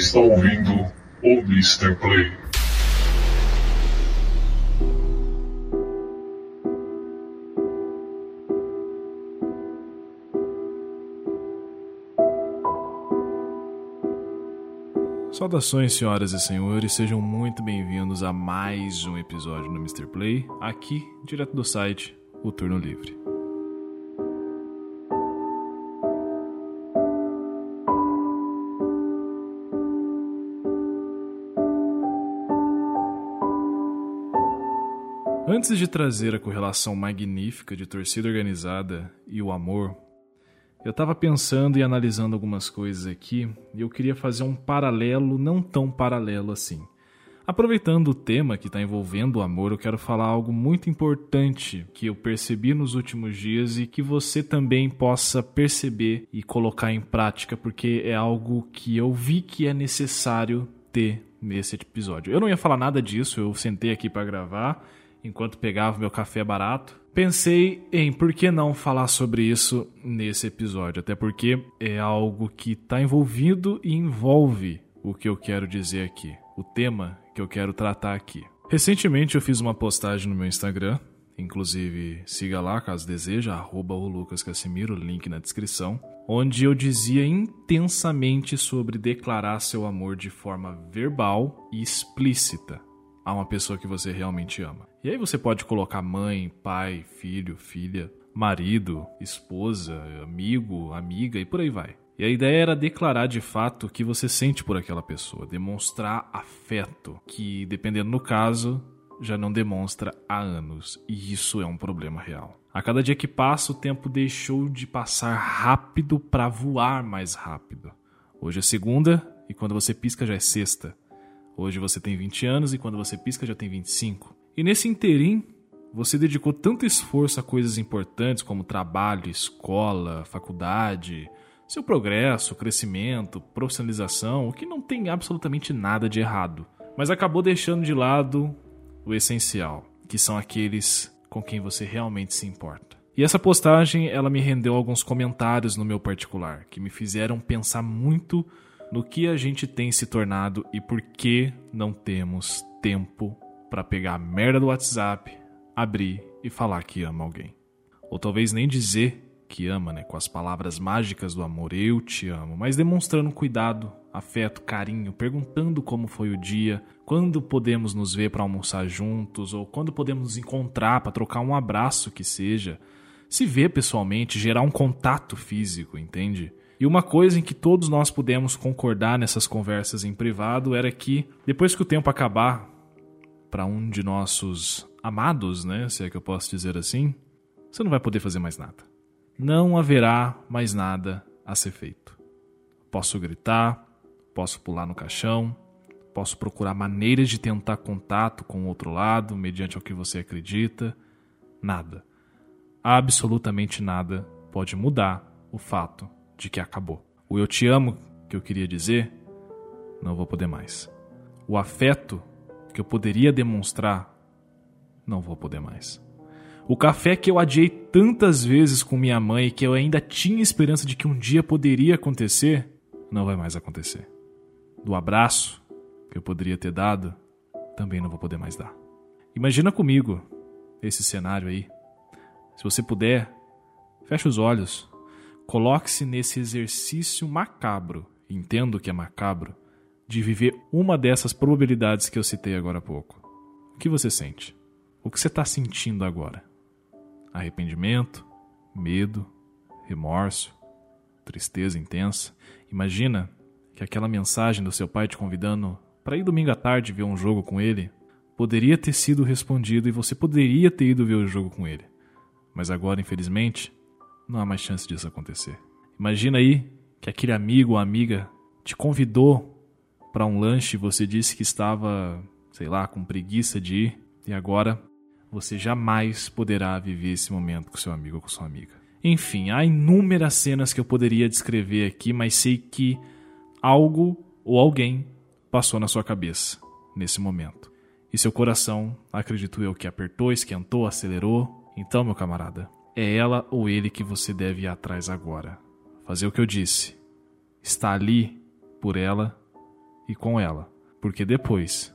está ouvindo o Mr. Play. Saudações, senhoras e senhores, sejam muito bem-vindos a mais um episódio no Mr. Play, aqui, direto do site O Turno Livre. Antes de trazer a correlação magnífica de torcida organizada e o amor, eu estava pensando e analisando algumas coisas aqui e eu queria fazer um paralelo não tão paralelo assim. Aproveitando o tema que está envolvendo o amor, eu quero falar algo muito importante que eu percebi nos últimos dias e que você também possa perceber e colocar em prática, porque é algo que eu vi que é necessário ter nesse episódio. Eu não ia falar nada disso, eu sentei aqui para gravar enquanto pegava meu café barato. Pensei em por que não falar sobre isso nesse episódio, até porque é algo que está envolvido e envolve o que eu quero dizer aqui, o tema que eu quero tratar aqui. Recentemente eu fiz uma postagem no meu Instagram, inclusive siga lá caso deseja, arroba o Lucas link na descrição, onde eu dizia intensamente sobre declarar seu amor de forma verbal e explícita a uma pessoa que você realmente ama. E aí você pode colocar mãe, pai, filho, filha, marido, esposa, amigo, amiga e por aí vai. E a ideia era declarar de fato o que você sente por aquela pessoa, demonstrar afeto, que dependendo do caso, já não demonstra há anos, e isso é um problema real. A cada dia que passa, o tempo deixou de passar rápido para voar mais rápido. Hoje é segunda e quando você pisca já é sexta. Hoje você tem 20 anos e quando você pisca já tem 25. E nesse interim, você dedicou tanto esforço a coisas importantes como trabalho, escola, faculdade, seu progresso, crescimento, profissionalização, o que não tem absolutamente nada de errado, mas acabou deixando de lado o essencial, que são aqueles com quem você realmente se importa. E essa postagem, ela me rendeu alguns comentários no meu particular, que me fizeram pensar muito no que a gente tem se tornado e por que não temos tempo para pegar a merda do WhatsApp, abrir e falar que ama alguém. Ou talvez nem dizer que ama, né, com as palavras mágicas do amor, eu te amo, mas demonstrando cuidado, afeto, carinho, perguntando como foi o dia, quando podemos nos ver para almoçar juntos ou quando podemos nos encontrar para trocar um abraço que seja, se ver pessoalmente, gerar um contato físico, entende? E uma coisa em que todos nós pudemos concordar nessas conversas em privado era que depois que o tempo acabar, para um de nossos amados, né, se é que eu posso dizer assim, você não vai poder fazer mais nada. Não haverá mais nada a ser feito. Posso gritar, posso pular no caixão, posso procurar maneiras de tentar contato com o outro lado, mediante o que você acredita. Nada. Absolutamente nada pode mudar o fato de que acabou. O eu te amo que eu queria dizer, não vou poder mais. O afeto que eu poderia demonstrar, não vou poder mais. O café que eu adiei tantas vezes com minha mãe que eu ainda tinha esperança de que um dia poderia acontecer, não vai mais acontecer. Do abraço que eu poderia ter dado, também não vou poder mais dar. Imagina comigo esse cenário aí. Se você puder, feche os olhos, coloque-se nesse exercício macabro, entendo que é macabro, de viver uma dessas probabilidades que eu citei agora há pouco. O que você sente? O que você está sentindo agora? Arrependimento? Medo? Remorso? Tristeza intensa? Imagina que aquela mensagem do seu pai te convidando para ir domingo à tarde ver um jogo com ele poderia ter sido respondido e você poderia ter ido ver o jogo com ele. Mas agora, infelizmente, não há mais chance disso acontecer. Imagina aí que aquele amigo ou amiga te convidou para um lanche, você disse que estava, sei lá, com preguiça de ir, e agora você jamais poderá viver esse momento com seu amigo ou com sua amiga. Enfim, há inúmeras cenas que eu poderia descrever aqui, mas sei que algo ou alguém passou na sua cabeça nesse momento. E seu coração, acredito eu, que apertou, esquentou, acelerou. Então, meu camarada, é ela ou ele que você deve ir atrás agora. Fazer o que eu disse. Está ali por ela e com ela, porque depois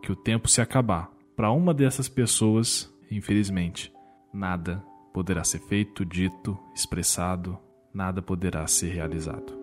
que o tempo se acabar, para uma dessas pessoas, infelizmente, nada poderá ser feito, dito, expressado, nada poderá ser realizado.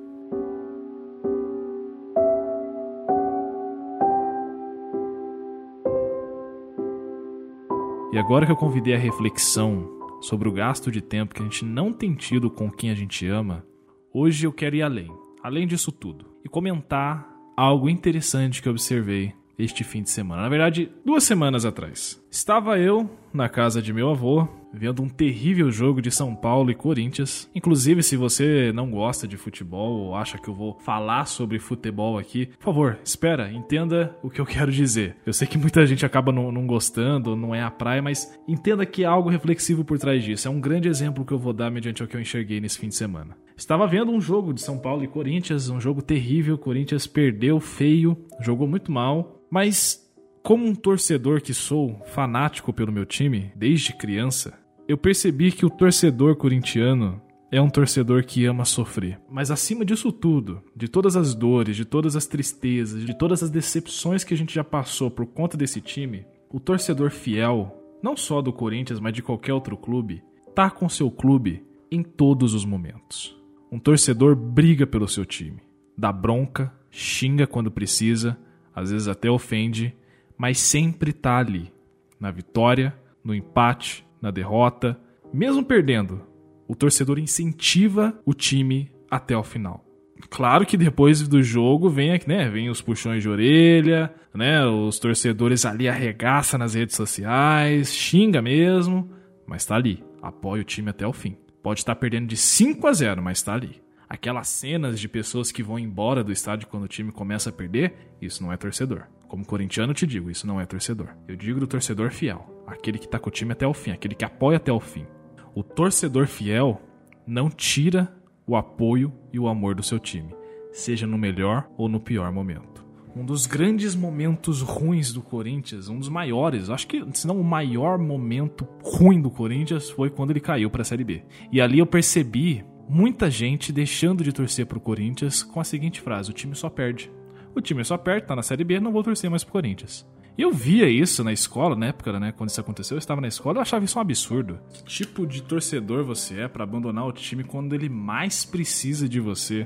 E agora que eu convidei a reflexão sobre o gasto de tempo que a gente não tem tido com quem a gente ama, hoje eu quero ir além, além disso tudo, e comentar algo interessante que observei este fim de semana. Na verdade, duas semanas atrás. Estava eu na casa de meu avô, vendo um terrível jogo de São Paulo e Corinthians. Inclusive, se você não gosta de futebol ou acha que eu vou falar sobre futebol aqui, por favor, espera, entenda o que eu quero dizer. Eu sei que muita gente acaba não, não gostando, não é a praia, mas entenda que há algo reflexivo por trás disso. É um grande exemplo que eu vou dar mediante o que eu enxerguei nesse fim de semana. Estava vendo um jogo de São Paulo e Corinthians, um jogo terrível. Corinthians perdeu feio, jogou muito mal. Mas, como um torcedor que sou, fanático pelo meu time desde criança, eu percebi que o torcedor corintiano é um torcedor que ama sofrer. Mas acima disso tudo, de todas as dores, de todas as tristezas, de todas as decepções que a gente já passou por conta desse time, o torcedor fiel, não só do Corinthians, mas de qualquer outro clube, tá com seu clube em todos os momentos. Um torcedor briga pelo seu time, dá bronca, xinga quando precisa, às vezes até ofende, mas sempre tá ali, na vitória, no empate, na derrota, mesmo perdendo. O torcedor incentiva o time até o final. Claro que depois do jogo vem, né, vem os puxões de orelha, né, os torcedores ali arregaçam nas redes sociais, xinga mesmo, mas tá ali, apoia o time até o fim. Pode estar perdendo de 5 a 0, mas tá ali. Aquelas cenas de pessoas que vão embora do estádio quando o time começa a perder, isso não é torcedor. Como corintiano te digo, isso não é torcedor. Eu digo do torcedor fiel, aquele que tá com o time até o fim, aquele que apoia até o fim. O torcedor fiel não tira o apoio e o amor do seu time, seja no melhor ou no pior momento. Um dos grandes momentos ruins do Corinthians, um dos maiores, acho que se não o maior momento ruim do Corinthians foi quando ele caiu para a Série B. E ali eu percebi muita gente deixando de torcer pro Corinthians com a seguinte frase: o time só perde. O time só perde, tá na Série B, não vou torcer mais pro Corinthians. Eu via isso na escola, na época, né, quando isso aconteceu, eu estava na escola, eu achava isso um absurdo. Que tipo de torcedor você é para abandonar o time quando ele mais precisa de você?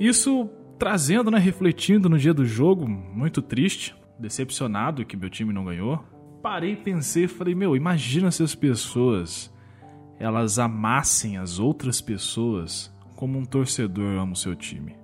Isso trazendo, né, refletindo no dia do jogo, muito triste, decepcionado que meu time não ganhou. Parei, pensei falei, meu, imagina se as pessoas elas amassem as outras pessoas como um torcedor ama o seu time.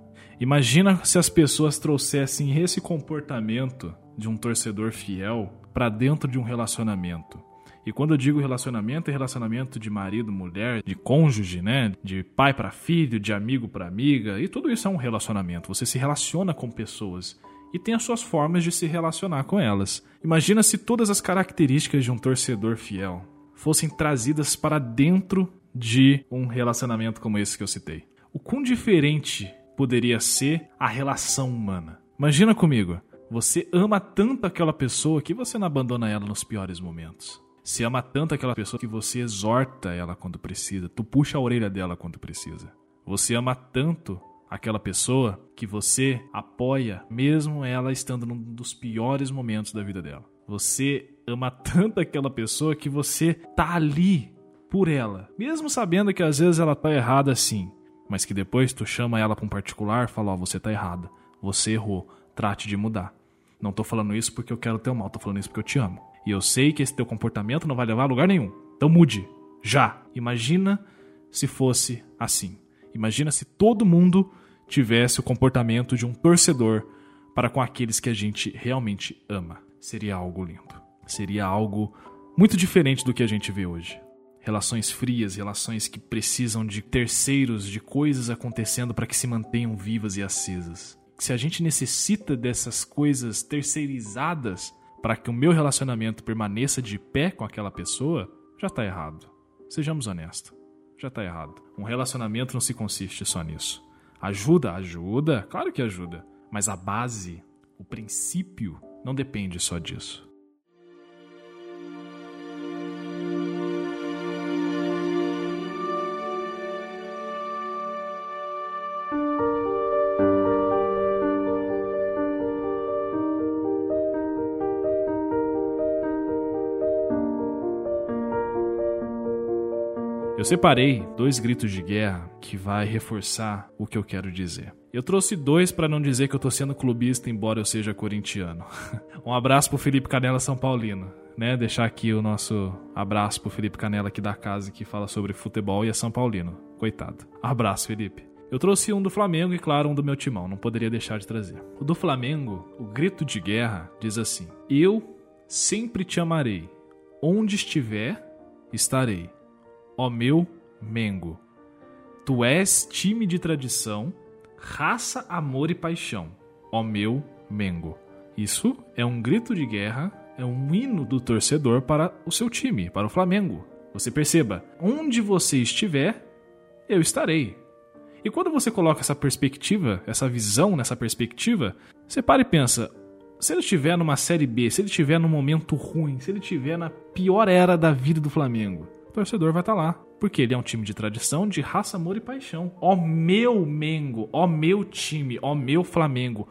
Imagina se as pessoas trouxessem esse comportamento de um torcedor fiel para dentro de um relacionamento. E quando eu digo relacionamento, é relacionamento de marido, mulher, de cônjuge, né? De pai para filho, de amigo para amiga, e tudo isso é um relacionamento. Você se relaciona com pessoas e tem as suas formas de se relacionar com elas. Imagina se todas as características de um torcedor fiel fossem trazidas para dentro de um relacionamento como esse que eu citei. O quão diferente poderia ser a relação humana? Imagina comigo, você ama tanto aquela pessoa que você não abandona ela nos piores momentos. Você ama tanto aquela pessoa que você exorta ela quando precisa, tu puxa a orelha dela quando precisa. Você ama tanto aquela pessoa que você apoia, mesmo ela estando num dos piores momentos da vida dela. Você ama tanto aquela pessoa que você tá ali por ela, mesmo sabendo que às vezes ela tá errada assim, mas que depois tu chama ela para um particular e fala: Ó, oh, você tá errada, você errou, trate de mudar. Não tô falando isso porque eu quero teu mal, tô falando isso porque eu te amo. E eu sei que esse teu comportamento não vai levar a lugar nenhum. Então mude, já. Imagina se fosse assim. Imagina se todo mundo tivesse o comportamento de um torcedor para com aqueles que a gente realmente ama seria algo lindo. Seria algo muito diferente do que a gente vê hoje. Relações frias, relações que precisam de terceiros, de coisas acontecendo para que se mantenham vivas e acesas. Se a gente necessita dessas coisas terceirizadas para que o meu relacionamento permaneça de pé com aquela pessoa, já está errado. Sejamos honestos. Já está errado. Um relacionamento não se consiste só nisso. Ajuda, ajuda, claro que ajuda. Mas a base, o princípio não depende só disso. Eu separei dois gritos de guerra que vai reforçar o que eu quero dizer. Eu trouxe dois para não dizer que eu tô sendo clubista, embora eu seja corintiano. um abraço pro Felipe Canela São Paulino, né? Deixar aqui o nosso abraço pro Felipe Canela aqui da casa que fala sobre futebol e é São Paulino. Coitado. Abraço, Felipe. Eu trouxe um do Flamengo e, claro, um do meu timão, não poderia deixar de trazer. O do Flamengo, o grito de guerra, diz assim: Eu sempre te amarei. Onde estiver, estarei ó meu Mengo. Tu és time de tradição, raça, amor e paixão, ó meu Mengo. Isso é um grito de guerra, é um hino do torcedor para o seu time, para o Flamengo. Você perceba, onde você estiver, eu estarei. E quando você coloca essa perspectiva, essa visão nessa perspectiva, você para e pensa: se ele estiver numa Série B, se ele estiver num momento ruim, se ele estiver na pior era da vida do Flamengo, torcedor vai estar tá lá. Porque ele é um time de tradição, de raça, amor e paixão. Ó meu Mengo, ó meu time, ó meu Flamengo,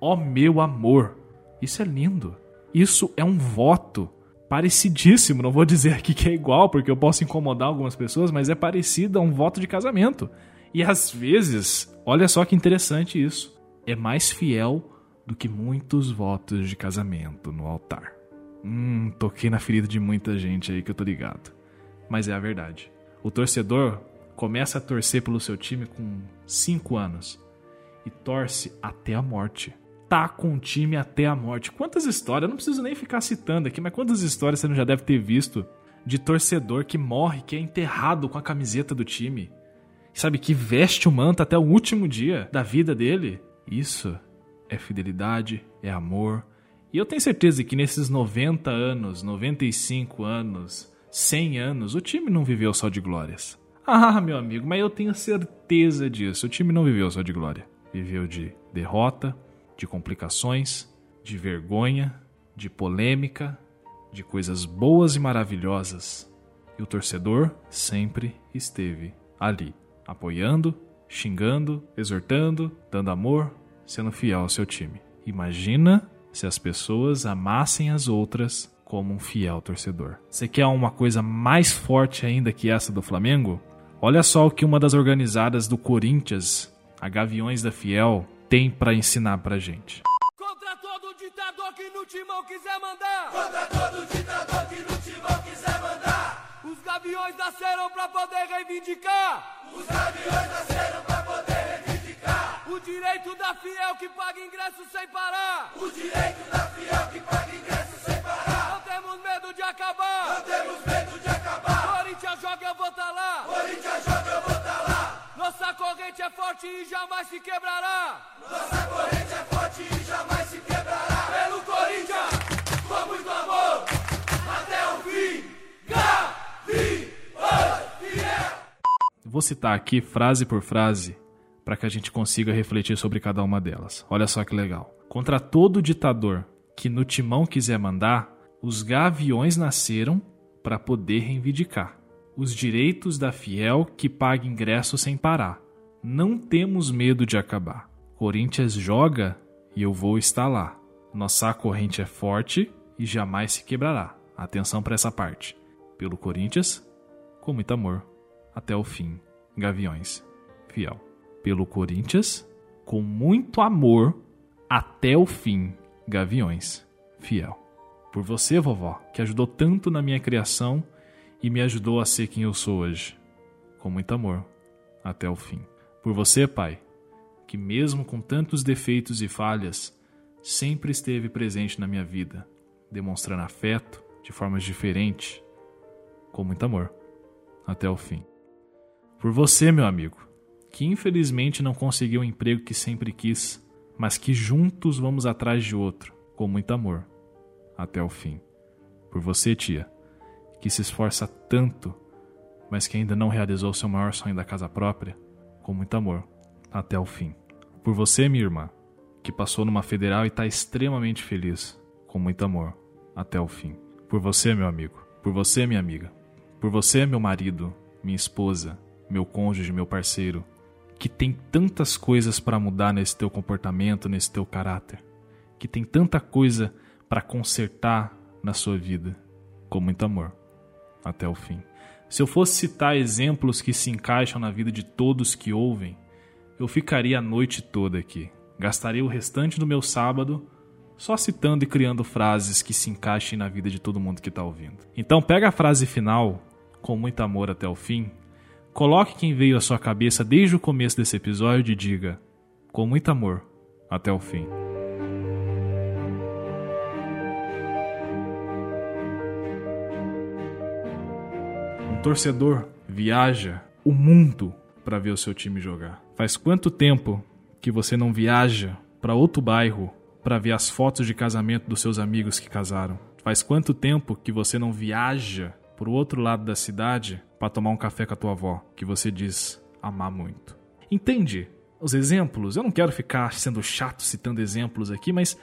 ó meu amor. Isso é lindo. Isso é um voto parecidíssimo. Não vou dizer aqui que é igual, porque eu posso incomodar algumas pessoas, mas é parecido a um voto de casamento. E às vezes, olha só que interessante isso, é mais fiel do que muitos votos de casamento no altar. Hum, toquei na ferida de muita gente aí que eu tô ligado mas é a verdade. O torcedor começa a torcer pelo seu time com 5 anos e torce até a morte. Tá com o time até a morte. Quantas histórias, eu não preciso nem ficar citando aqui, mas quantas histórias você não já deve ter visto de torcedor que morre, que é enterrado com a camiseta do time? Sabe, que veste o manto até o último dia da vida dele? Isso é fidelidade, é amor. E eu tenho certeza que nesses 90 anos, 95 anos, 100 anos, o time não viveu só de glórias. Ah, meu amigo, mas eu tenho certeza disso. O time não viveu só de glória. Viveu de derrota, de complicações, de vergonha, de polêmica, de coisas boas e maravilhosas. E o torcedor sempre esteve ali, apoiando, xingando, exortando, dando amor, sendo fiel ao seu time. Imagina se as pessoas amassem as outras como um fiel torcedor. Você quer uma coisa mais forte ainda que essa do Flamengo? Olha só o que uma das organizadas do Corinthians, a Gaviões da Fiel, tem para ensinar pra gente. Contra todo ditador que no timão quiser mandar. Contra todo ditador que no timão quiser mandar. Os gaviões nasceram pra poder reivindicar. Os gaviões nasceram pra poder reivindicar. O direito da fiel que paga ingresso sem parar. O direito da fiel que paga ingresso acabar. Não temos medo de acabar. Corinthians joga, eu vou tá lá. Corinthians joga, eu vou tá lá. Nossa corrente é forte e jamais se quebrará. Nossa corrente é forte e jamais se quebrará. Pelo Corinthians, com muito amor, até o fim. Gaviões fiel. Vou citar aqui frase por frase para que a gente consiga refletir sobre cada uma delas. Olha só que legal. Contra todo ditador que no timão quiser mandar, os gaviões nasceram para poder reivindicar os direitos da fiel que paga ingresso sem parar. Não temos medo de acabar. Corinthians joga e eu vou estar lá. Nossa corrente é forte e jamais se quebrará. Atenção para essa parte. Pelo Corinthians, com muito amor, até o fim. Gaviões, fiel. Pelo Corinthians, com muito amor, até o fim. Gaviões, fiel. Por você, vovó, que ajudou tanto na minha criação e me ajudou a ser quem eu sou hoje. Com muito amor, até o fim. Por você, pai, que mesmo com tantos defeitos e falhas, sempre esteve presente na minha vida, demonstrando afeto de formas diferentes, com muito amor, até o fim. Por você, meu amigo, que infelizmente não conseguiu o emprego que sempre quis, mas que juntos vamos atrás de outro, com muito amor até o fim. Por você, tia, que se esforça tanto, mas que ainda não realizou seu maior sonho da casa própria, com muito amor, até o fim. Por você, minha irmã, que passou numa federal e está extremamente feliz, com muito amor, até o fim. Por você, meu amigo, por você, minha amiga, por você, meu marido, minha esposa, meu cônjuge, meu parceiro, que tem tantas coisas para mudar nesse teu comportamento, nesse teu caráter, que tem tanta coisa para consertar na sua vida com muito amor até o fim. Se eu fosse citar exemplos que se encaixam na vida de todos que ouvem, eu ficaria a noite toda aqui. Gastaria o restante do meu sábado só citando e criando frases que se encaixem na vida de todo mundo que está ouvindo. Então pega a frase final, com muito amor até o fim, coloque quem veio à sua cabeça desde o começo desse episódio e diga, com muito amor, até o fim. Torcedor viaja o mundo para ver o seu time jogar. Faz quanto tempo que você não viaja para outro bairro para ver as fotos de casamento dos seus amigos que casaram? Faz quanto tempo que você não viaja para o outro lado da cidade para tomar um café com a tua avó, que você diz amar muito? Entende os exemplos? Eu não quero ficar sendo chato citando exemplos aqui, mas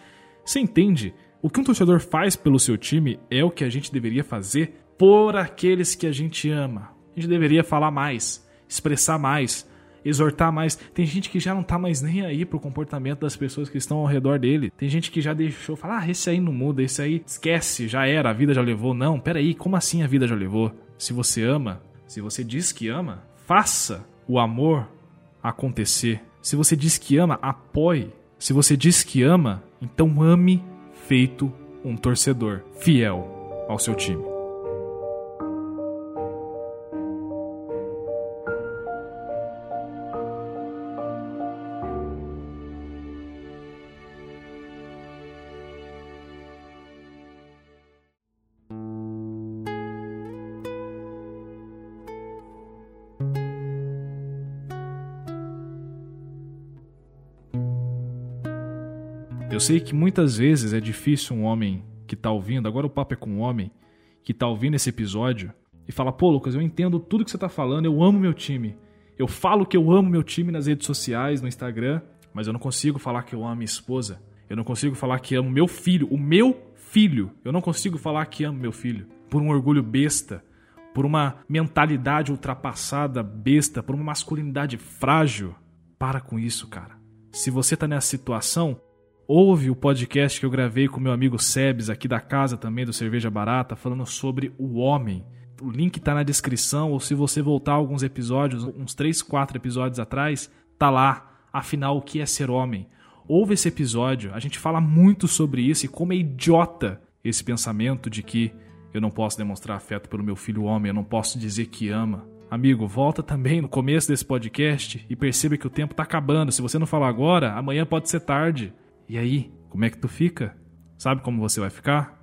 você entende? O que um torcedor faz pelo seu time é o que a gente deveria fazer por aqueles que a gente ama. A gente deveria falar mais, expressar mais, exortar mais. Tem gente que já não tá mais nem aí pro comportamento das pessoas que estão ao redor dele. Tem gente que já deixou falar, ah, esse aí não muda, esse aí esquece, já era, a vida já levou. Não, peraí, como assim a vida já levou? Se você ama, se você diz que ama, faça o amor acontecer. Se você diz que ama, apoie. Se você diz que ama, então ame feito um torcedor fiel ao seu time. Sei que muitas vezes é difícil um homem que tá ouvindo, agora o papo é com um homem, que tá ouvindo esse episódio e fala: pô, Lucas, eu entendo tudo que você tá falando, eu amo meu time. Eu falo que eu amo meu time nas redes sociais, no Instagram, mas eu não consigo falar que eu amo minha esposa. Eu não consigo falar que amo meu filho, o meu filho. Eu não consigo falar que amo meu filho por um orgulho besta, por uma mentalidade ultrapassada besta, por uma masculinidade frágil. Para com isso, cara. Se você tá nessa situação, Ouve o podcast que eu gravei com meu amigo Sebes, aqui da casa também, do Cerveja Barata, falando sobre o homem. O link está na descrição, ou se você voltar alguns episódios, uns 3, 4 episódios atrás, tá lá. Afinal, o que é ser homem? Ouve esse episódio, a gente fala muito sobre isso e como é idiota esse pensamento de que eu não posso demonstrar afeto pelo meu filho homem, eu não posso dizer que ama. Amigo, volta também no começo desse podcast e perceba que o tempo está acabando. Se você não falar agora, amanhã pode ser tarde. E aí, como é que tu fica? Sabe como você vai ficar?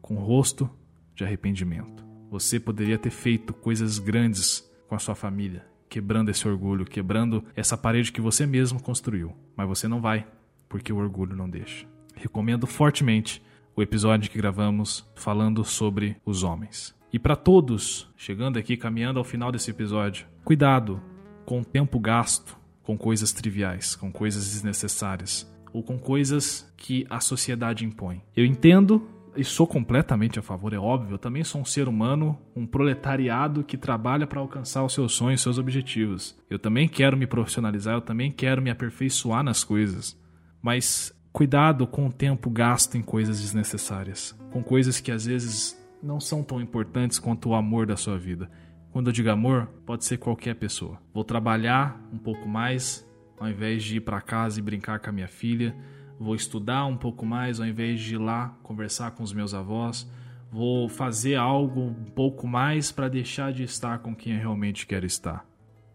Com o rosto de arrependimento. Você poderia ter feito coisas grandes com a sua família, quebrando esse orgulho, quebrando essa parede que você mesmo construiu. Mas você não vai, porque o orgulho não deixa. Recomendo fortemente o episódio que gravamos falando sobre os homens. E para todos, chegando aqui, caminhando ao final desse episódio, cuidado com o tempo gasto com coisas triviais, com coisas desnecessárias ou com coisas que a sociedade impõe. Eu entendo e sou completamente a favor, é óbvio. Eu também sou um ser humano, um proletariado que trabalha para alcançar os seus sonhos, seus objetivos. Eu também quero me profissionalizar, eu também quero me aperfeiçoar nas coisas. Mas cuidado com o tempo gasto em coisas desnecessárias, com coisas que às vezes não são tão importantes quanto o amor da sua vida. Quando eu digo amor, pode ser qualquer pessoa. Vou trabalhar um pouco mais, ao invés de ir para casa e brincar com a minha filha. Vou estudar um pouco mais ao invés de ir lá conversar com os meus avós. Vou fazer algo um pouco mais para deixar de estar com quem eu realmente quero estar.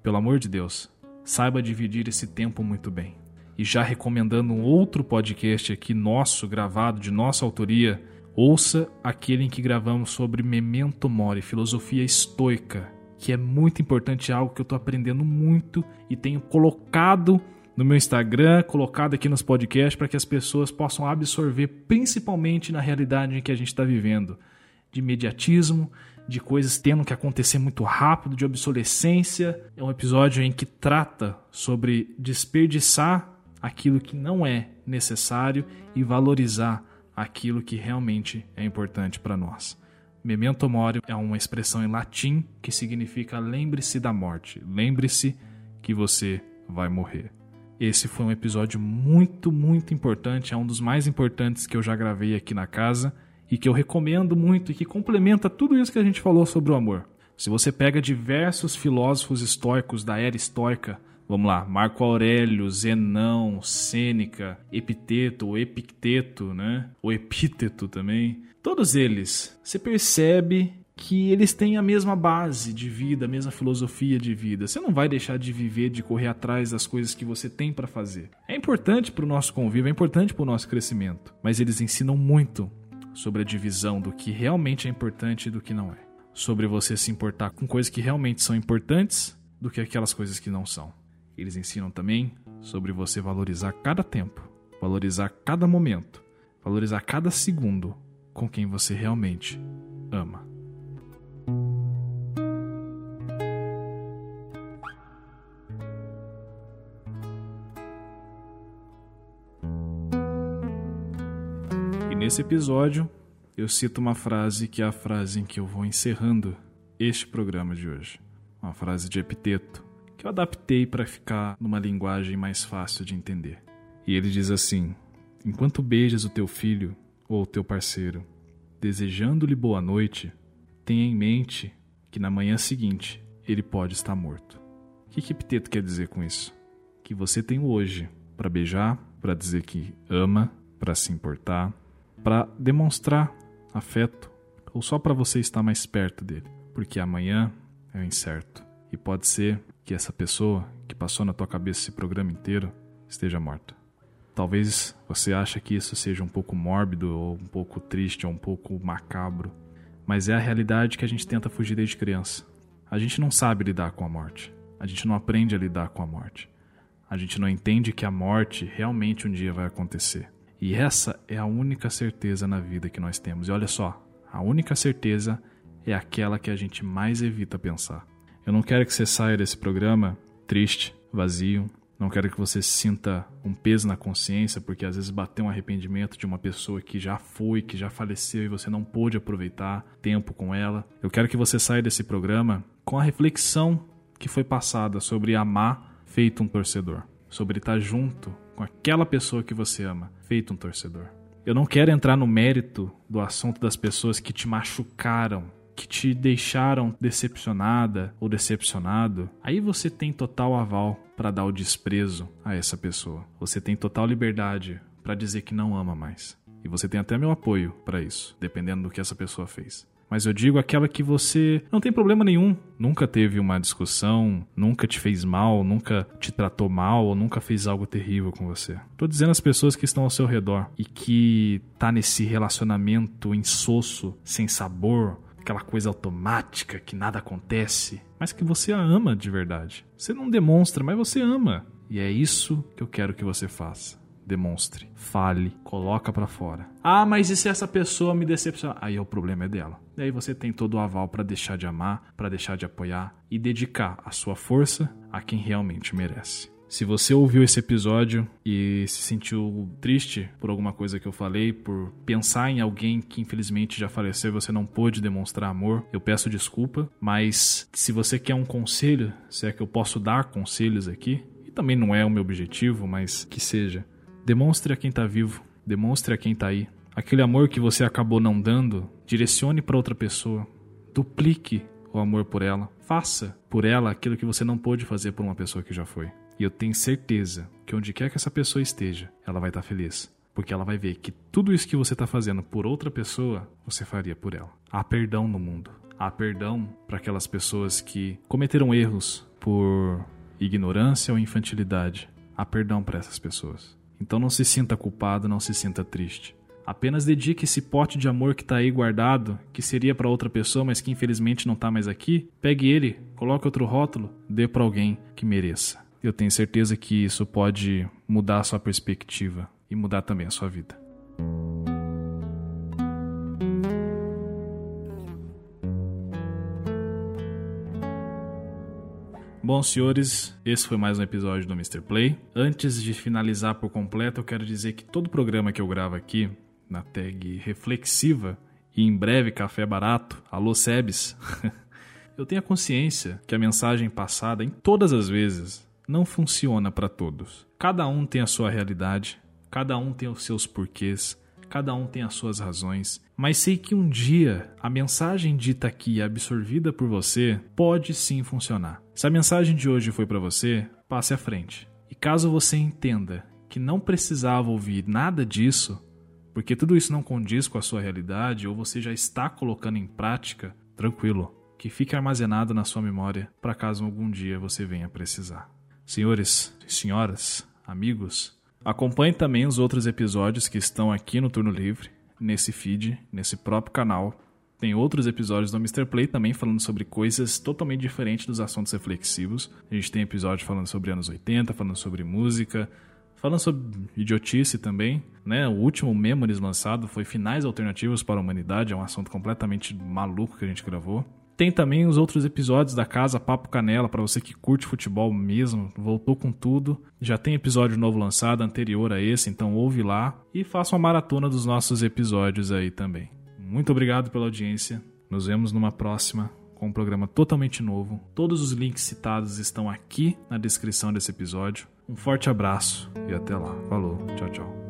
Pelo amor de Deus, saiba dividir esse tempo muito bem. E já recomendando um outro podcast aqui nosso, gravado de nossa autoria, ouça aquele em que gravamos sobre Memento Mori, filosofia estoica, que é muito importante, é algo que eu estou aprendendo muito e tenho colocado no meu Instagram, colocado aqui nos podcasts para que as pessoas possam absorver, principalmente na realidade em que a gente está vivendo, de imediatismo, de coisas tendo que acontecer muito rápido, de obsolescência. É um episódio em que trata sobre desperdiçar aquilo que não é necessário e valorizar aquilo que realmente é importante para nós. Memento mori é uma expressão em latim que significa lembre-se da morte, lembre-se que você vai morrer. Esse foi um episódio muito, muito importante, é um dos mais importantes que eu já gravei aqui na casa e que eu recomendo muito e que complementa tudo isso que a gente falou sobre o amor. Se você pega diversos filósofos estoicos da era estoica, vamos lá, Marco Aurélio, Zenão, Sêneca, Epiteto, ou Epicteto, né? O Epíteto também. Todos eles, você percebe que eles têm a mesma base de vida, a mesma filosofia de vida. Você não vai deixar de viver, de correr atrás das coisas que você tem para fazer. É importante para o nosso convívio, é importante para o nosso crescimento, mas eles ensinam muito sobre a divisão do que realmente é importante e do que não é. Sobre você se importar com coisas que realmente são importantes do que aquelas coisas que não são. Eles ensinam também sobre você valorizar cada tempo, valorizar cada momento, valorizar cada segundo com quem você realmente ama. E nesse episódio, eu cito uma frase que é a frase em que eu vou encerrando este programa de hoje. Uma frase de Epiteto, eu adaptei para ficar numa linguagem mais fácil de entender. E ele diz assim: Enquanto beijas o teu filho ou o teu parceiro, desejando-lhe boa noite, tenha em mente que na manhã seguinte ele pode estar morto. O que, que Epiteto quer dizer com isso? Que você tem hoje para beijar, para dizer que ama, para se importar, para demonstrar afeto ou só para você estar mais perto dele, porque amanhã é incerto e pode ser que essa pessoa que passou na tua cabeça esse programa inteiro esteja morta. Talvez você ache que isso seja um pouco mórbido ou um pouco triste ou um pouco macabro, mas é a realidade que a gente tenta fugir desde criança. A gente não sabe lidar com a morte. A gente não aprende a lidar com a morte. A gente não entende que a morte realmente um dia vai acontecer. E essa é a única certeza na vida que nós temos. E olha só, a única certeza é aquela que a gente mais evita pensar. Eu não quero que você saia desse programa triste, vazio. Não quero que você sinta um peso na consciência, porque às vezes bateu um arrependimento de uma pessoa que já foi, que já faleceu e você não pôde aproveitar tempo com ela. Eu quero que você saia desse programa com a reflexão que foi passada sobre amar feito um torcedor, sobre estar junto com aquela pessoa que você ama, feito um torcedor. Eu não quero entrar no mérito do assunto das pessoas que te machucaram, que te deixaram decepcionada ou decepcionado. Aí você tem total aval para dar o desprezo a essa pessoa. Você tem total liberdade para dizer que não ama mais. E você tem até meu apoio para isso, dependendo do que essa pessoa fez mas eu digo aquela que você não tem problema nenhum, nunca teve uma discussão, nunca te fez mal, nunca te tratou mal ou nunca fez algo terrível com você. Tô dizendo as pessoas que estão ao seu redor e que tá nesse relacionamento insosso, sem sabor, aquela coisa automática que nada acontece, mas que você a ama de verdade. Você não demonstra, mas você ama. E é isso que eu quero que você faça demonstre, fale, coloca para fora. Ah, mas e se essa pessoa me decepcionar? Aí o problema é dela. E aí você tem todo o aval para deixar de amar, para deixar de apoiar e dedicar a sua força a quem realmente merece. Se você ouviu esse episódio e se sentiu triste por alguma coisa que eu falei, por pensar em alguém que infelizmente já faleceu e você não pôde demonstrar amor, eu peço desculpa, mas se você quer um conselho, se é que eu posso dar conselhos aqui, e também não é o meu objetivo, mas que seja, Demonstre a quem está vivo, demonstre a quem está aí. Aquele amor que você acabou não dando, direcione para outra pessoa. Duplique o amor por ela. Faça por ela aquilo que você não pôde fazer por uma pessoa que já foi. E eu tenho certeza que onde quer que essa pessoa esteja, ela vai estar feliz. Porque ela vai ver que tudo isso que você está fazendo por outra pessoa, você faria por ela. Há perdão no mundo. Há perdão para aquelas pessoas que cometeram erros por ignorância ou infantilidade. Há perdão para essas pessoas. Então não se sinta culpado, não se sinta triste. Apenas dedique esse pote de amor que está aí guardado, que seria para outra pessoa, mas que infelizmente não está mais aqui. Pegue ele, coloque outro rótulo, dê para alguém que mereça. Eu tenho certeza que isso pode mudar a sua perspectiva e mudar também a sua vida. Bom, senhores, esse foi mais um episódio do Mr. Play. Antes de finalizar por completo, eu quero dizer que todo programa que eu gravo aqui, na tag reflexiva e em breve café barato, alô Sebes, eu tenho a consciência que a mensagem passada, em todas as vezes, não funciona para todos. Cada um tem a sua realidade, cada um tem os seus porquês, cada um tem as suas razões, mas sei que um dia a mensagem dita aqui absorvida por você pode sim funcionar. Se a mensagem de hoje foi para você, passe à frente. E caso você entenda que não precisava ouvir nada disso, porque tudo isso não condiz com a sua realidade ou você já está colocando em prática, tranquilo, que fique armazenado na sua memória para caso algum dia você venha precisar. Senhores e senhoras, amigos, acompanhe também os outros episódios que estão aqui no Turno Livre, nesse feed, nesse próprio canal. Tem outros episódios do Mr. Play também falando sobre coisas totalmente diferentes dos assuntos reflexivos. A gente tem episódio falando sobre anos 80, falando sobre música, falando sobre idiotice também. Né? O último Memories lançado foi Finais Alternativos para a Humanidade, é um assunto completamente maluco que a gente gravou. Tem também os outros episódios da Casa Papo Canela, para você que curte futebol mesmo, voltou com tudo. Já tem episódio novo lançado anterior a esse, então ouve lá e faça uma maratona dos nossos episódios aí também. Muito obrigado pela audiência. Nos vemos numa próxima com um programa totalmente novo. Todos os links citados estão aqui na descrição desse episódio. Um forte abraço e até lá. Falou, tchau, tchau.